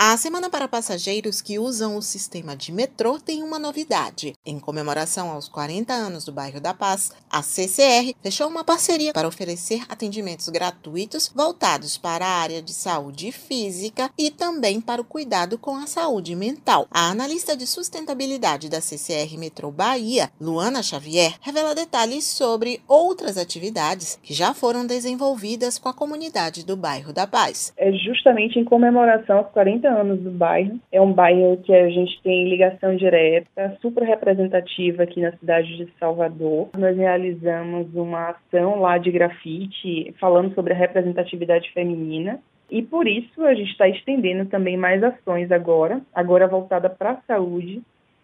A Semana para Passageiros que usam o sistema de metrô tem uma novidade. Em comemoração aos 40 anos do bairro da Paz, a CCR fechou uma parceria para oferecer atendimentos gratuitos voltados para a área de saúde física e também para o cuidado com a saúde mental. A analista de sustentabilidade da CCR Metrô Bahia, Luana Xavier, revela detalhes sobre outras atividades que já foram desenvolvidas com a comunidade do bairro da Paz. É justamente em comemoração aos 40 anos do bairro. É um bairro que a gente tem ligação direta, super representativa aqui na cidade de Salvador. Nós realizamos uma ação lá de grafite falando sobre a representatividade feminina. E por isso a gente está estendendo também mais ações agora, agora voltada para a saúde,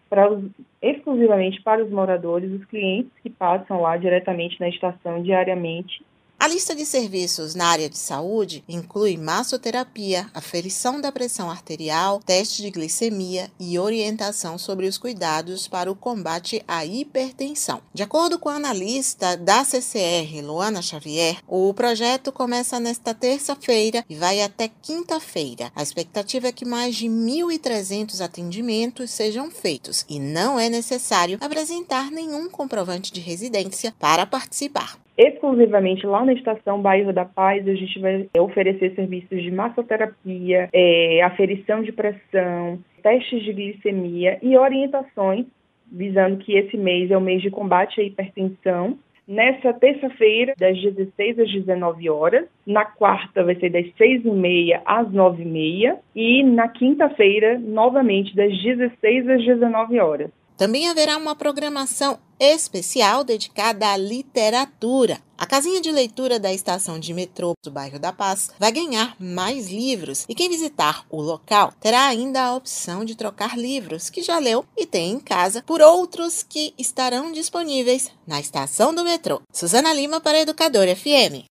para os, exclusivamente para os moradores, os clientes que passam lá diretamente na estação diariamente a lista de serviços na área de saúde inclui massoterapia, aferição da pressão arterial, teste de glicemia e orientação sobre os cuidados para o combate à hipertensão. De acordo com a analista da CCR, Luana Xavier, o projeto começa nesta terça-feira e vai até quinta-feira. A expectativa é que mais de 1.300 atendimentos sejam feitos e não é necessário apresentar nenhum comprovante de residência para participar. Exclusivamente lá na estação Bairro da Paz, a gente vai oferecer serviços de massoterapia, é, aferição de pressão, testes de glicemia e orientações, visando que esse mês é o mês de combate à hipertensão. Nessa terça-feira, das 16 às 19 horas. Na quarta, vai ser das 6h30 às 9h30. E na quinta-feira, novamente, das 16 às 19 horas. Também haverá uma programação especial dedicada à literatura. A casinha de leitura da estação de metrô do bairro da Paz vai ganhar mais livros e quem visitar o local terá ainda a opção de trocar livros que já leu e tem em casa por outros que estarão disponíveis na estação do metrô. Suzana Lima para Educador FM.